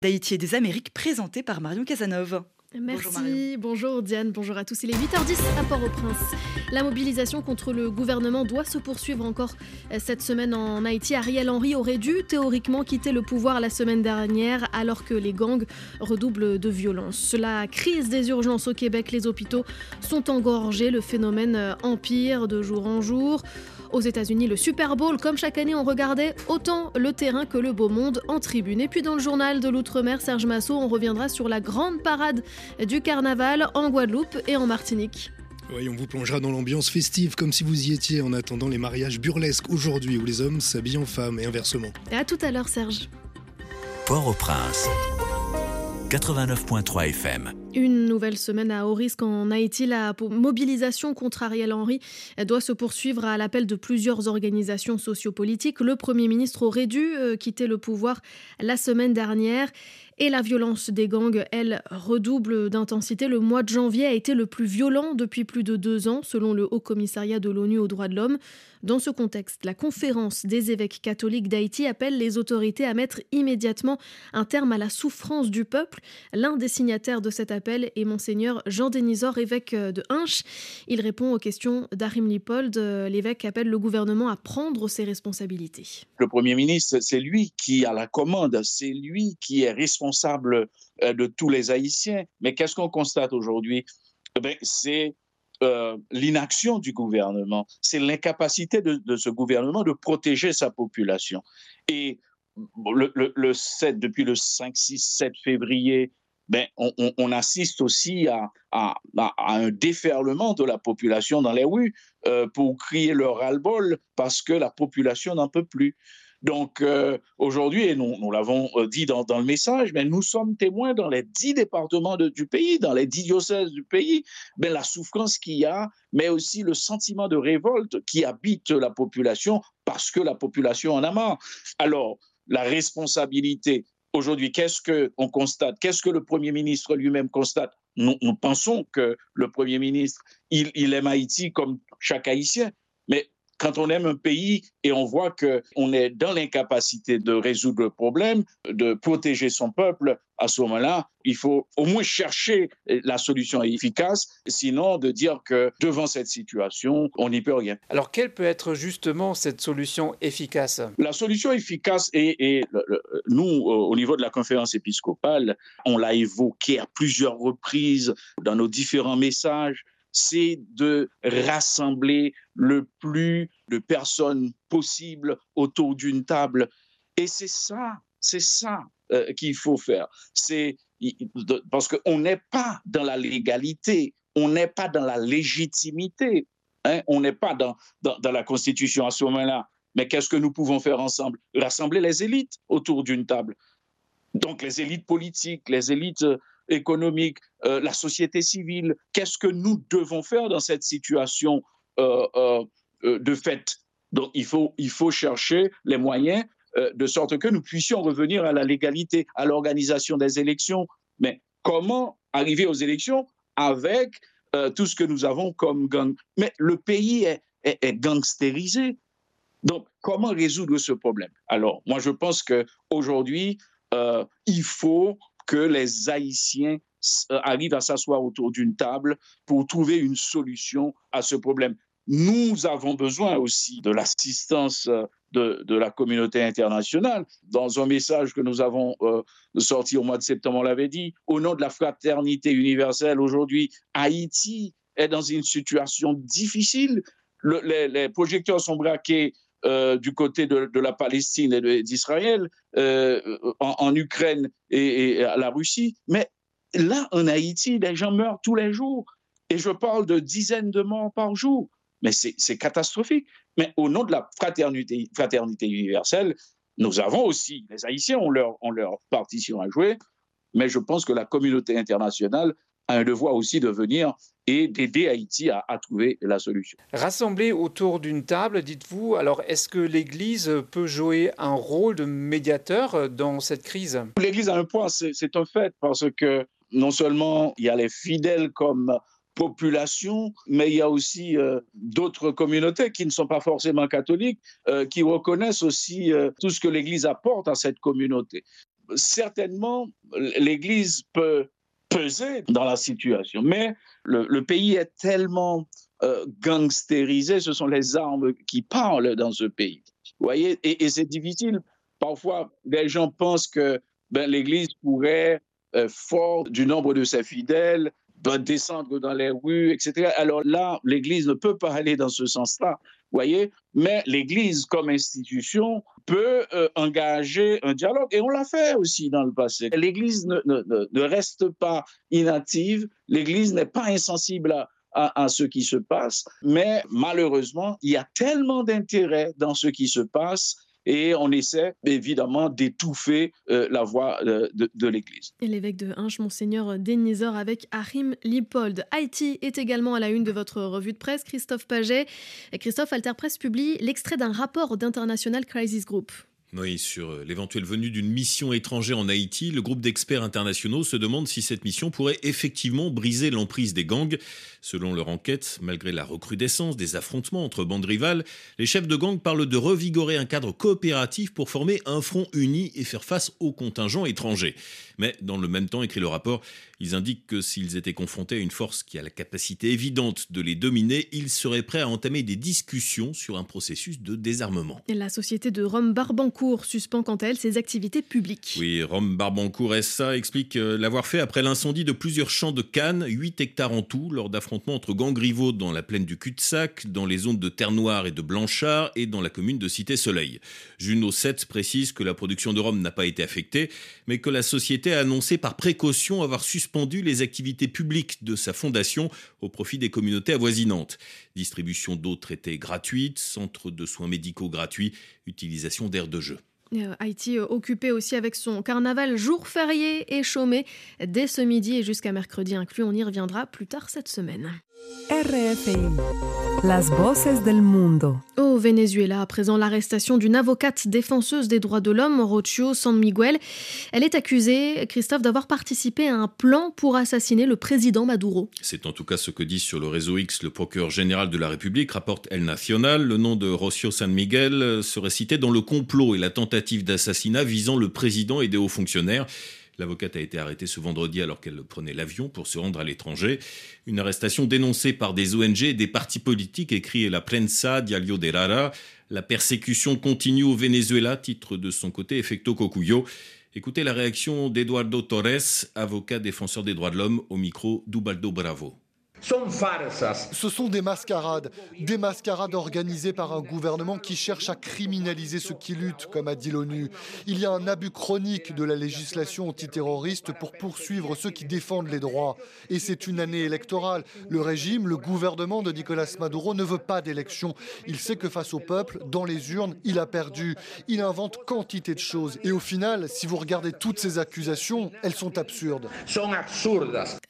d'Haïti et des Amériques présenté par Marion Casanova. Merci, bonjour, Diane, bonjour à tous. Il est 8h10 à Port-au-Prince. La mobilisation contre le gouvernement doit se poursuivre encore euh, cette semaine en Haïti. Ariel Henry aurait dû théoriquement quitter le pouvoir la semaine dernière alors que les gangs redoublent de violence. La crise des urgences au Québec, les hôpitaux sont engorgés, le phénomène euh, empire de jour en jour. Aux États-Unis, le Super Bowl, comme chaque année, on regardait autant le terrain que le beau monde en tribune. Et puis dans le journal de l'Outre-mer, Serge Massot, on reviendra sur la grande parade du carnaval en Guadeloupe et en Martinique. Oui, on vous plongera dans l'ambiance festive comme si vous y étiez en attendant les mariages burlesques aujourd'hui où les hommes s'habillent en femmes et inversement. Et à tout à l'heure, Serge. Port-au-Prince. 89.3 FM. Une nouvelle semaine à haut risque en Haïti. La mobilisation contre Ariel Henry doit se poursuivre à l'appel de plusieurs organisations sociopolitiques. Le Premier ministre aurait dû euh, quitter le pouvoir la semaine dernière. Et la violence des gangs, elle, redouble d'intensité. Le mois de janvier a été le plus violent depuis plus de deux ans, selon le Haut Commissariat de l'ONU aux droits de l'homme. Dans ce contexte, la conférence des évêques catholiques d'Haïti appelle les autorités à mettre immédiatement un terme à la souffrance du peuple. L'un des signataires de cet appel est monseigneur Jean Denisor, évêque de Hinche. Il répond aux questions d'Arim Lipold. L'évêque appelle le gouvernement à prendre ses responsabilités. Le Premier ministre, c'est lui qui a la commande, c'est lui qui est responsable euh, de tous les Haïtiens. Mais qu'est-ce qu'on constate aujourd'hui? Eh C'est euh, l'inaction du gouvernement, c'est l'incapacité de, ce gouvernement de protéger sa population. Et le, 7, depuis le 5, 6, 7 février, ben, on, assiste aussi à, un déferlement de la population dans les rues euh, pour crier leur ras-le-bol parce que la population n'en peut plus. Donc euh, aujourd'hui, et nous, l'avons euh, dit dans, le message, mais nous sommes témoins dans les dix départements du pays, dans les dix diocèses du pays, mais la souffrance qu'il y a, mais aussi le sentiment de révolte qui habite la population parce que la population en a marre. Alors, la responsabilité, aujourd'hui, qu'est-ce qu'on constate? Qu'est-ce que le Premier ministre lui-même constate? Nous, nous, pensons que le Premier ministre, il, il aime Haïti comme chaque Haïtien, mais quand on aime un pays et on voit qu'on est dans l'incapacité de résoudre le problème, de protéger son peuple, à ce moment-là, il faut au moins chercher la solution efficace, sinon de dire que devant cette situation, on n'y peut rien. Alors, quelle peut être justement cette solution efficace? La solution efficace, et, nous, au niveau de la conférence épiscopale, on l'a évoqué à plusieurs reprises dans nos différents messages, c'est de rassembler le plus de personnes possible autour d'une table. Et c'est ça, c'est ça euh, qu'il faut faire. C'est parce qu'on n'est pas dans la légalité, on n'est pas dans la légitimité, hein, on n'est pas dans, la Constitution à ce moment-là. Mais qu'est-ce que nous pouvons faire ensemble? Rassembler les élites autour d'une table. Donc les élites politiques, les élites économique, euh, la société civile. Qu'est-ce que nous devons faire dans cette situation euh, euh, de fait? Donc, il faut, il faut chercher les moyens de sorte que nous puissions revenir à la légalité, à l'organisation des élections. Mais comment arriver aux élections avec tout ce que nous avons comme gang? Mais le pays est, est, gangstérisé. Donc, comment résoudre ce problème? Alors, moi, je pense qu'aujourd'hui, euh, il faut que les Haïtiens euh, arrivent à s'asseoir autour d'une table pour trouver une solution à ce problème. Nous avons besoin aussi de l'assistance euh, de, la communauté internationale. Dans un message que nous avons euh, sorti au mois de septembre, on l'avait dit, au nom de la fraternité universelle, aujourd'hui, Haïti est dans une situation difficile. les, projecteurs sont braqués euh, du côté de, la Palestine et d'Israël, euh, en, Ukraine et, à la Russie. Mais là, en Haïti, les gens meurent tous les jours. Et je parle de dizaines de morts par jour. Mais c'est catastrophique. Mais au nom de la fraternité, universelle, nous avons aussi, les Haïtiens ont leur partition à jouer, mais je pense que la communauté internationale a un devoir aussi de venir et d'aider Haïti à, trouver la solution. Rassemblés autour d'une table, dites-vous, alors est-ce que l'Église peut jouer un rôle de médiateur dans cette crise? L'Église a un point, c'est un fait, parce que non seulement il y a les fidèles comme population, mais il y a aussi euh, d'autres communautés qui ne sont pas forcément catholiques, euh, qui reconnaissent aussi euh, tout ce que l'Église apporte à cette communauté. certainement, l'Église peut peser dans la situation, mais le, pays est tellement euh, gangstérisé, ce sont les armes qui parlent dans ce pays. Vous voyez, et, c'est difficile. Parfois, les gens pensent que ben, l'Église pourrait, euh, fort du nombre de ses fidèles, doit descendre dans les rues, etc. Alors là, l'Église ne peut pas aller dans ce sens-là, voyez, mais l'Église comme institution peut euh, engager un dialogue, et on l'a fait aussi dans le passé. L'Église ne, reste pas inactive, l'Église n'est pas insensible à, à, ce qui se passe, mais malheureusement, il y a tellement d'intérêt dans ce qui se passe et on essaie évidemment d'étouffer euh, la voix euh, de, l'Église. Et l'évêque de Hinche, monseigneur Denisor, avec Harim Lipold. Haïti est également à la une de votre revue de presse, Christophe Paget. Et Christophe, Alter Presse publie l'extrait d'un rapport d'International Crisis Group. Oui, sur euh, l'éventuelle venue d'une mission étrangère en Haïti, le groupe d'experts internationaux se demande si cette mission pourrait effectivement briser l'emprise des gangs. Selon leur enquête, malgré la recrudescence des affrontements entre bandes rivales, les chefs de gang parlent de revigorer un cadre coopératif pour former un front uni et faire face aux contingents étrangers. Mais dans le même temps, écrit le rapport, ils indiquent que s'ils étaient confrontés à une force qui a la capacité évidente de les dominer, ils seraient prêts à entamer des discussions sur un processus de désarmement. La société de Rome Suspend quant à elle ses activités publiques. Oui, Rome Barbancourt SA explique euh, l'avoir fait après l'incendie de plusieurs champs de canne, 8 hectares en tout, lors d'affrontements entre gangs rivaux dans la plaine du cul-de-sac, dans les zones de Terre Noire et de Blanchard et dans la commune de Cité-Soleil. Juno 7 précise que la production de Rome n'a pas été affectée, mais que la société a annoncé par précaution avoir suspendu les activités publiques de sa fondation au profit des communautés avoisinantes. Distribution d'eau traitée gratuite, centre de soins médicaux gratuits, utilisation d'aires de jeu. Euh, Haïti euh, occupé aussi avec son carnaval jour férié et chômé dès ce midi et jusqu'à mercredi inclus. On y reviendra plus tard cette semaine. RFI, las voces del mundo. Au Venezuela, à présent l'arrestation d'une avocate défenseuse des droits de l'homme, Rocio San Miguel. Elle est accusée, Christophe, d'avoir participé à un plan pour assassiner le président Maduro. C'est en tout cas ce que dit sur le réseau X le procureur général de la République, rapporte El Nacional. Le nom de Rocio San Miguel serait cité dans le complot et la tentative d'assassinat visant le président et des hauts fonctionnaires. L'avocate a été arrêtée ce vendredi alors qu'elle prenait l'avion pour se rendre à l'étranger. Une arrestation dénoncée par des ONG et des partis politiques, écrit la Prensa Diario de Rara. La persécution continue au Venezuela, titre de son côté Effecto Cocuyo. Écoutez la réaction d'Eduardo Torres, avocat défenseur des droits de l'homme, au micro d'Ubaldo Bravo. Ce sont des mascarades, des mascarades organisées par un gouvernement qui cherche à criminaliser ceux qui luttent, comme a dit l'ONU. Il y a un abus chronique de la législation antiterroriste pour poursuivre ceux qui défendent les droits. Et c'est une année électorale. Le régime, le gouvernement de Nicolas Maduro ne veut pas d'élection. Il sait que face au peuple, dans les urnes, il a perdu. Il invente quantité de choses. Et au final, si vous regardez toutes ces accusations, elles sont absurdes.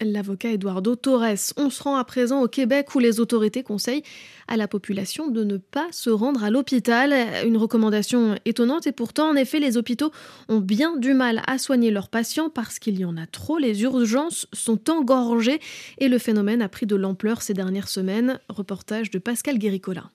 L'avocat Eduardo Torres, on se rend à présent au Québec où les autorités conseillent à la population de ne pas se rendre à l'hôpital. Une recommandation étonnante et pourtant, en effet, les hôpitaux ont bien du mal à soigner leurs patients parce qu'il y en a trop. Les urgences sont engorgées et le phénomène a pris de l'ampleur ces dernières semaines. Reportage de Pascal Guéricola.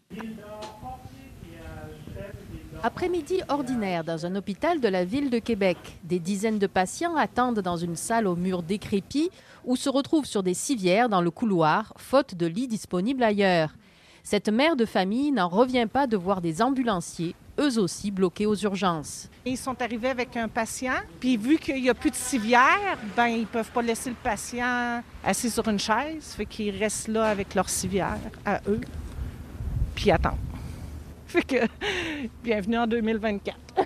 Après-midi ordinaire dans un hôpital de la ville de Québec. Des dizaines de patients attendent dans une salle aux murs décrépits ou se retrouvent sur des civières dans le couloir, faute de lits disponibles ailleurs. Cette mère de famille n'en revient pas de voir des ambulanciers, eux aussi bloqués aux urgences. Ils sont arrivés avec un patient, puis vu qu'il n'y a plus de civière, ben ils peuvent pas laisser le patient assis sur une chaise, fait qu'ils restent là avec leur civière à eux, puis attendent. Fait que bienvenue en 2024.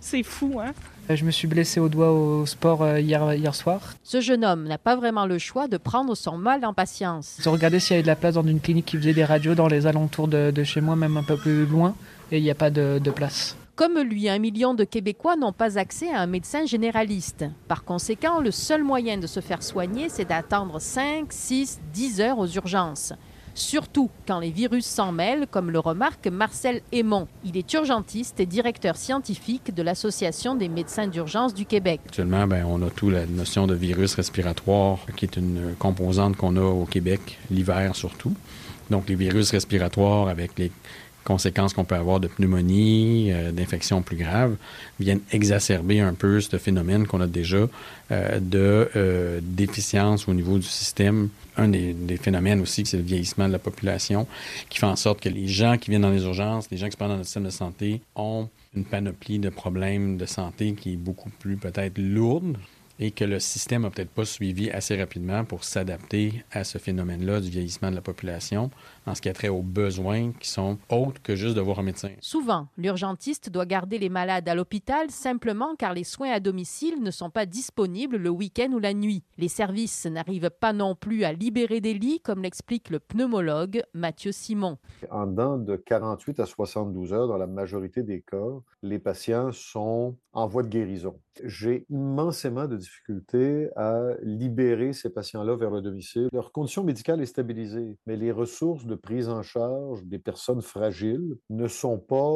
C'est fou, hein? Euh, je me suis blessé au doigt au sport euh, hier, hier soir. Ce jeune homme n'a pas vraiment le choix de prendre son mal en patience. J'ai regardé s'il y avait de la place dans une clinique qui faisait des radios dans les alentours de, chez moi, même un peu plus loin, et il n'y a pas de, de place. Comme lui, un million de Québécois n'ont pas accès à un médecin généraliste. Par conséquent, le seul moyen de se faire soigner, c'est d'attendre 5, 6, 10 heures aux urgences surtout quand les virus s'en mêlent, comme le remarque Marcel Aymon. Il est urgentiste et directeur scientifique de l'Association des médecins d'urgence du Québec. Actuellement, ben, on a tout la notion de virus respiratoire, qui est une composante qu'on a au Québec, l'hiver surtout. Donc, les virus respiratoires avec les conséquences qu'on peut avoir de pneumonie, euh, d'infections plus graves, viennent exacerber un peu ce phénomène qu'on a déjà euh, de euh, déficience au niveau du système. Un des, phénomènes aussi, c'est le vieillissement de la population, qui fait en sorte que les gens qui viennent dans les urgences, les gens qui se dans le système de santé, ont une panoplie de problèmes de santé qui est beaucoup plus peut-être lourde et que le système n'a peut-être pas suivi assez rapidement pour s'adapter à ce phénomène-là du vieillissement de la population en ce qui a trait aux besoins qui sont autres que juste de voir un médecin. Souvent, l'urgentiste doit garder les malades à l'hôpital simplement car les soins à domicile ne sont pas disponibles le week-end ou la nuit. Les services n'arrivent pas non plus à libérer des lits, comme l'explique le pneumologue Mathieu Simon. En dedans de 48 à 72 heures, dans la majorité des cas, les patients sont en voie de guérison. J'ai immensément de difficultés à libérer ces patients-là vers le domicile. Leur condition médicale est stabilisée, mais les ressources de prise en charge des personnes fragiles ne sont pas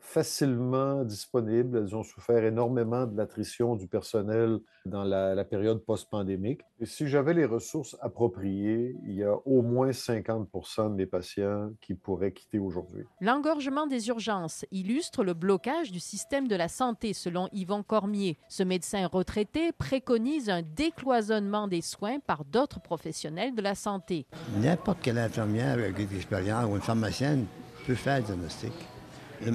facilement disponibles. Elles ont souffert énormément de l'attrition du personnel dans la, période post-pandémique. Et si j'avais les ressources appropriées, il y a au moins 50% de mes patients qui pourraient quitter aujourd'hui. L'engorgement des urgences illustre le blocage du système de la santé, selon Yvan Cormier. Ce médecin retraité préconise un décloisonnement des soins par d'autres professionnels de la santé. N'importe quelle infirmière avec d'expérience ou une pharmacienne peut faire le diagnostic.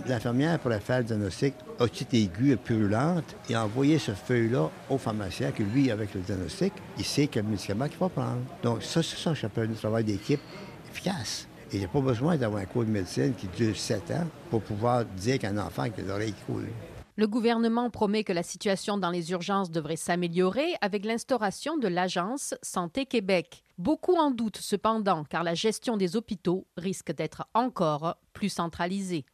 L'infirmière pourrait faire le diagnostic otite aiguë et purulente et envoyer ce feuille-là au pharmacien que lui, avec le diagnostic, il sait quel médicament qu'il va prendre. Donc ça, c'est ça que j'appelle un travail d'équipe efficace. Et il n'y a pas besoin d'avoir un cours de médecine qui dure sept ans pour pouvoir dire qu'un enfant qui a l'oreille qui coule. Le gouvernement promet que la situation dans les urgences devrait s'améliorer avec l'instauration de l'agence Santé Québec. Beaucoup en doutent cependant car la gestion des hôpitaux risque d'être encore plus centralisée.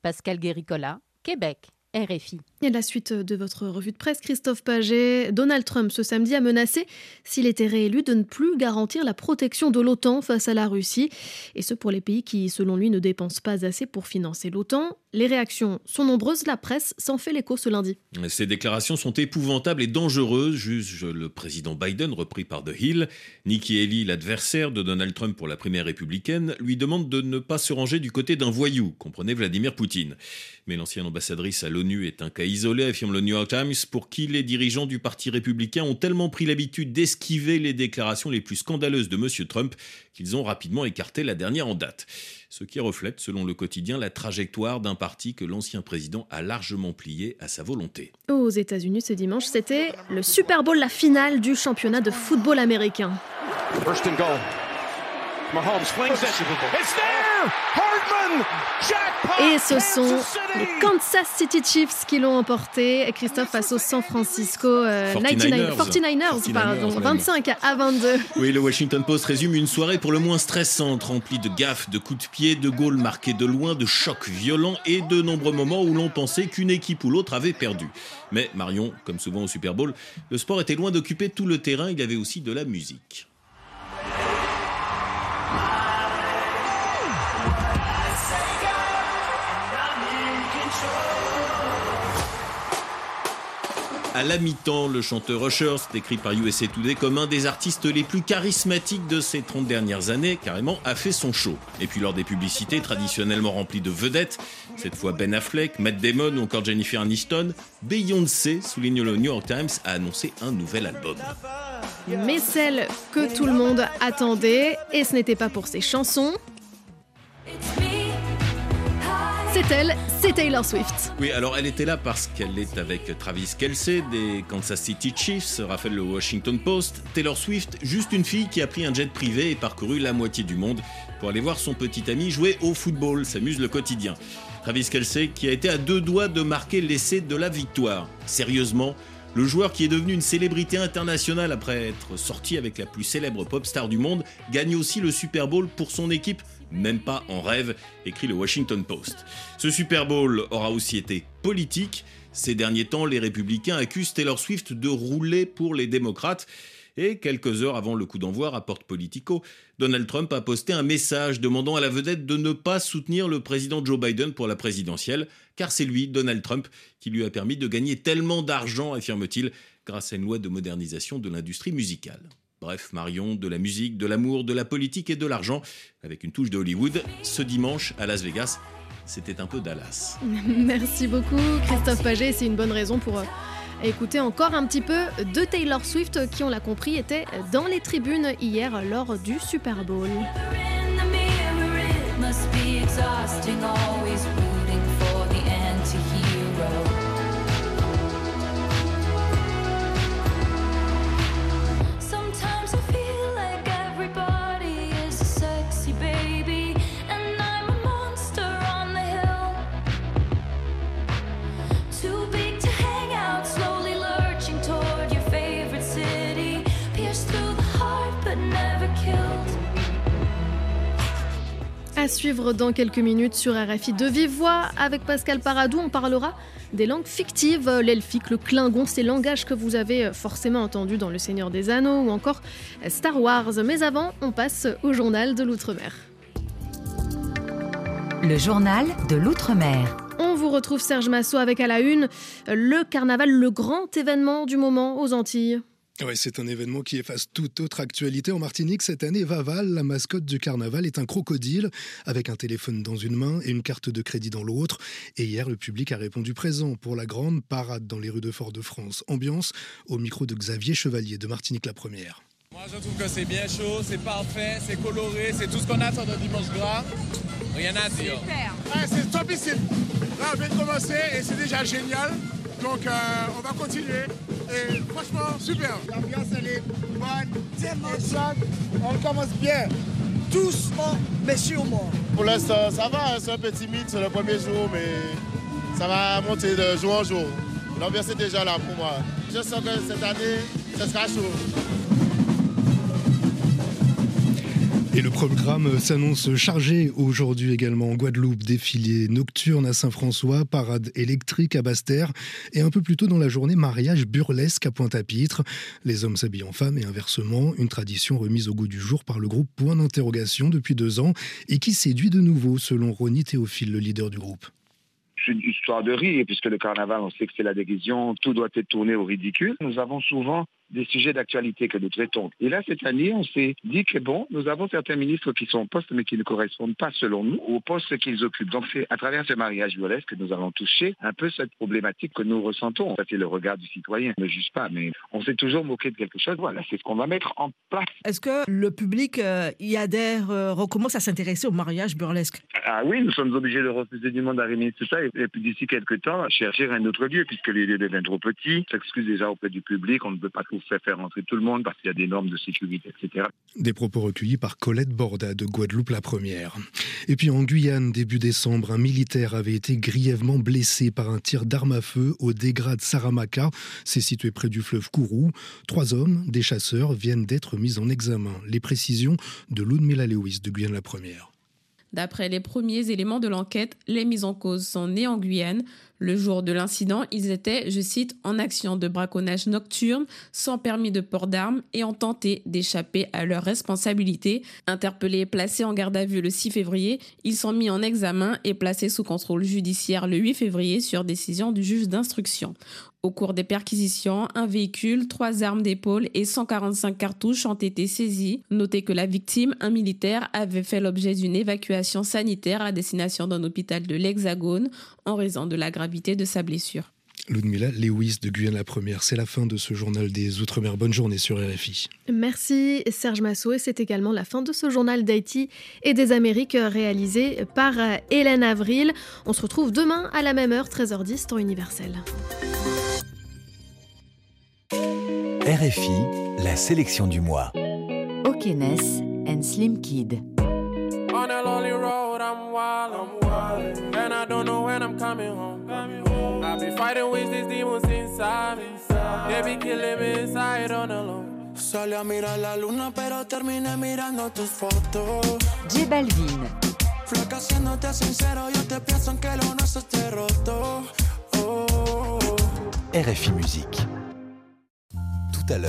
Pascal Guéricola, Québec. RFI. Et la suite de votre revue de presse, Christophe Paget. Donald Trump ce samedi a menacé, s'il était réélu, de ne plus garantir la protection de l'OTAN face à la Russie. Et ce pour les pays qui, selon lui, ne dépensent pas assez pour financer l'OTAN. Les réactions sont nombreuses, la presse s'en fait l'écho ce lundi. Ces déclarations sont épouvantables et dangereuses, juge le président Biden, repris par The Hill. Nikki Haley, l'adversaire de Donald Trump pour la primaire républicaine, lui demande de ne pas se ranger du côté d'un voyou, comprenez Vladimir Poutine. Mais l'ancienne ambassadrice à l'ONU est un cas isolé, affirme le New York Times, pour qui les dirigeants du Parti républicain ont tellement pris l'habitude d'esquiver les déclarations les plus scandaleuses de M. Trump qu'ils ont rapidement écarté la dernière en date ce qui reflète, selon le quotidien, la trajectoire d'un parti que l'ancien président a largement plié à sa volonté. Aux États-Unis ce dimanche, c'était le Super Bowl, la finale du championnat de football américain. First and goal. Mahomes flings it. It's there! Et ce sont les Kansas City Chiefs qui l'ont emporté. Christophe face aux San Francisco 49ers, 49ers, pardon, 25 à 22. Oui, le Washington Post résume une soirée pour le moins stressante, remplie de gaffes, de coups de pied, de goals marqués de loin, de chocs violents et de nombreux moments où l'on pensait qu'une équipe ou l'autre avait perdu. Mais Marion, comme souvent au Super Bowl, le sport était loin d'occuper tout le terrain, il y avait aussi de la musique. À la mi-temps, le chanteur Usher, décrit par USA Today comme un des artistes les plus charismatiques de ces 30 dernières années, carrément a fait son show. Et puis lors des publicités traditionnellement remplies de vedettes, cette fois Ben Affleck, Matt Damon ou encore Jennifer Aniston, Beyoncé, souligne le New York Times, a annoncé un nouvel album. Mais celle que tout le monde attendait, et ce n'était pas pour ses chansons. C'est elle, c'est Taylor Swift. Oui, alors elle était là parce qu'elle est avec Travis Kelsey des Kansas City Chiefs, rappelle le Washington Post. Taylor Swift, juste une fille qui a pris un jet privé et parcouru la moitié du monde pour aller voir son petit ami jouer au football, s'amuse le quotidien. Travis Kelsey qui a été à deux doigts de marquer l'essai de la victoire. Sérieusement, le joueur qui est devenu une célébrité internationale après être sorti avec la plus célèbre pop star du monde gagne aussi le Super Bowl pour son équipe même pas en rêve, écrit le Washington Post. Ce Super Bowl aura aussi été politique. Ces derniers temps, les républicains accusent Taylor Swift de rouler pour les démocrates. Et quelques heures avant le coup d'envoi, rapporte Politico, Donald Trump a posté un message demandant à la vedette de ne pas soutenir le président Joe Biden pour la présidentielle, car c'est lui, Donald Trump, qui lui a permis de gagner tellement d'argent, affirme-t-il, grâce à une loi de modernisation de l'industrie musicale. Bref, Marion, de la musique, de l'amour, de la politique et de l'argent, avec une touche de Hollywood, ce dimanche à Las Vegas, c'était un peu Dallas. Merci beaucoup Christophe Paget, c'est une bonne raison pour euh, écouter encore un petit peu de Taylor Swift qui, on l'a compris, était dans les tribunes hier lors du Super Bowl. Suivre dans quelques minutes sur RFI de vive voix avec Pascal Paradou, on parlera des langues fictives, l'elfique, le klingon, ces langages que vous avez forcément entendus dans Le Seigneur des Anneaux ou encore Star Wars. Mais avant, on passe au journal de l'outre-mer. Le journal de l'outre-mer. On vous retrouve Serge Massot avec à la une le carnaval, le grand événement du moment aux Antilles. Ouais, c'est un événement qui efface toute autre actualité. En Martinique, cette année, Vaval, la mascotte du carnaval, est un crocodile avec un téléphone dans une main et une carte de crédit dans l'autre. Et hier, le public a répondu présent pour la grande parade dans les rues de Fort-de-France. Ambiance au micro de Xavier Chevalier de Martinique la Première. Moi, je trouve que c'est bien chaud, c'est parfait, c'est coloré, c'est tout ce qu'on attend d'un dimanche gras. Rien à dire. Super. Ouais, c'est topissime. Là, on vient de commencer et c'est déjà génial. Donc, euh, on va continuer. Et franchement, super. L'ambiance, elle est bonne. on commence bien. Doucement, mais sûrement. Pour l'instant, ça va. Hein, c'est un peu timide, c'est le premier jour, mais ça va monter de jour en jour. L'ambiance est déjà là pour moi. Je sens que cette année, ça sera chaud. Et le programme s'annonce chargé aujourd'hui également en Guadeloupe, défilé nocturne à Saint-François, parade électrique à Basse-Terre et un peu plus tôt dans la journée, mariage burlesque à Pointe-à-Pitre. Les hommes s'habillent en femmes et inversement, une tradition remise au goût du jour par le groupe Point d'interrogation depuis deux ans et qui séduit de nouveau selon Ronnie Théophile, le leader du groupe c'est une histoire de rire, puisque le carnaval, on sait que c'est la déguision, tout doit être tourné au ridicule. Nous avons souvent des sujets d'actualité que nous traitons. Et là, cette année, on s'est dit que bon, nous avons certains ministres qui sont en poste, mais qui ne correspondent pas, selon nous, au poste qu'ils occupent. Donc, c'est à travers ce mariage burlesque que nous allons toucher un peu cette problématique que nous ressentons. Ça, c'est le regard du citoyen. On ne juge pas, mais on s'est toujours moqué de quelque chose. Voilà, c'est ce qu'on va mettre en place. Est-ce que le public euh, y adhère, euh, recommence à s'intéresser au mariage burlesque? Ah oui, nous sommes obligés de refuser du monde à tout ça. Et puis d'ici quelques temps, chercher un autre lieu, puisque les lieux deviennent trop petits. S'excuse déjà auprès du public. On ne peut pas tout faire faire rentrer tout le monde parce qu'il y a des normes de sécurité, etc. Des propos recueillis par Colette Borda de Guadeloupe la première. Et puis en Guyane, début décembre, un militaire avait été grièvement blessé par un tir d'arme à feu au dégrade Saramaka. C'est situé près du fleuve Kourou. Trois hommes, des chasseurs, viennent d'être mis en examen. Les précisions de Ludmila Lewis de Guyane la première. D'après les premiers éléments de l'enquête, les mises en cause sont nées en Guyane. Le jour de l'incident, ils étaient, je cite, en action de braconnage nocturne, sans permis de port d'armes et ont tenté d'échapper à leurs responsabilités. Interpellés et placés en garde à vue le 6 février, ils sont mis en examen et placés sous contrôle judiciaire le 8 février sur décision du juge d'instruction. Au cours des perquisitions, un véhicule, trois armes d'épaule et 145 cartouches ont été saisies. Notez que la victime, un militaire, avait fait l'objet d'une évacuation sanitaire à destination d'un hôpital de l'Hexagone en raison de la gravité de sa blessure. Ludmila Lewis de Guyane la Première. C'est la fin de ce journal des Outre-mer. Bonne journée sur RFI. Merci Serge Massot et c'est également la fin de ce journal d'Haïti et des Amériques réalisé par Hélène Avril. On se retrouve demain à la même heure, 13h10, temps universel. RFI, la sélection du mois. Okenes and Slim Kid. On a lonely road, I'm wild, I'm wild. And I don't know when I'm coming home. I've been fighting with these demons inside me. They be killing me inside on the low. Salí a mirar la luna, pero terminé mirando tus fotos. J Balvin. Flaca, siéndote sincero, yo te pienso en que lo nuestro esté roto. Oh. RFI Musique.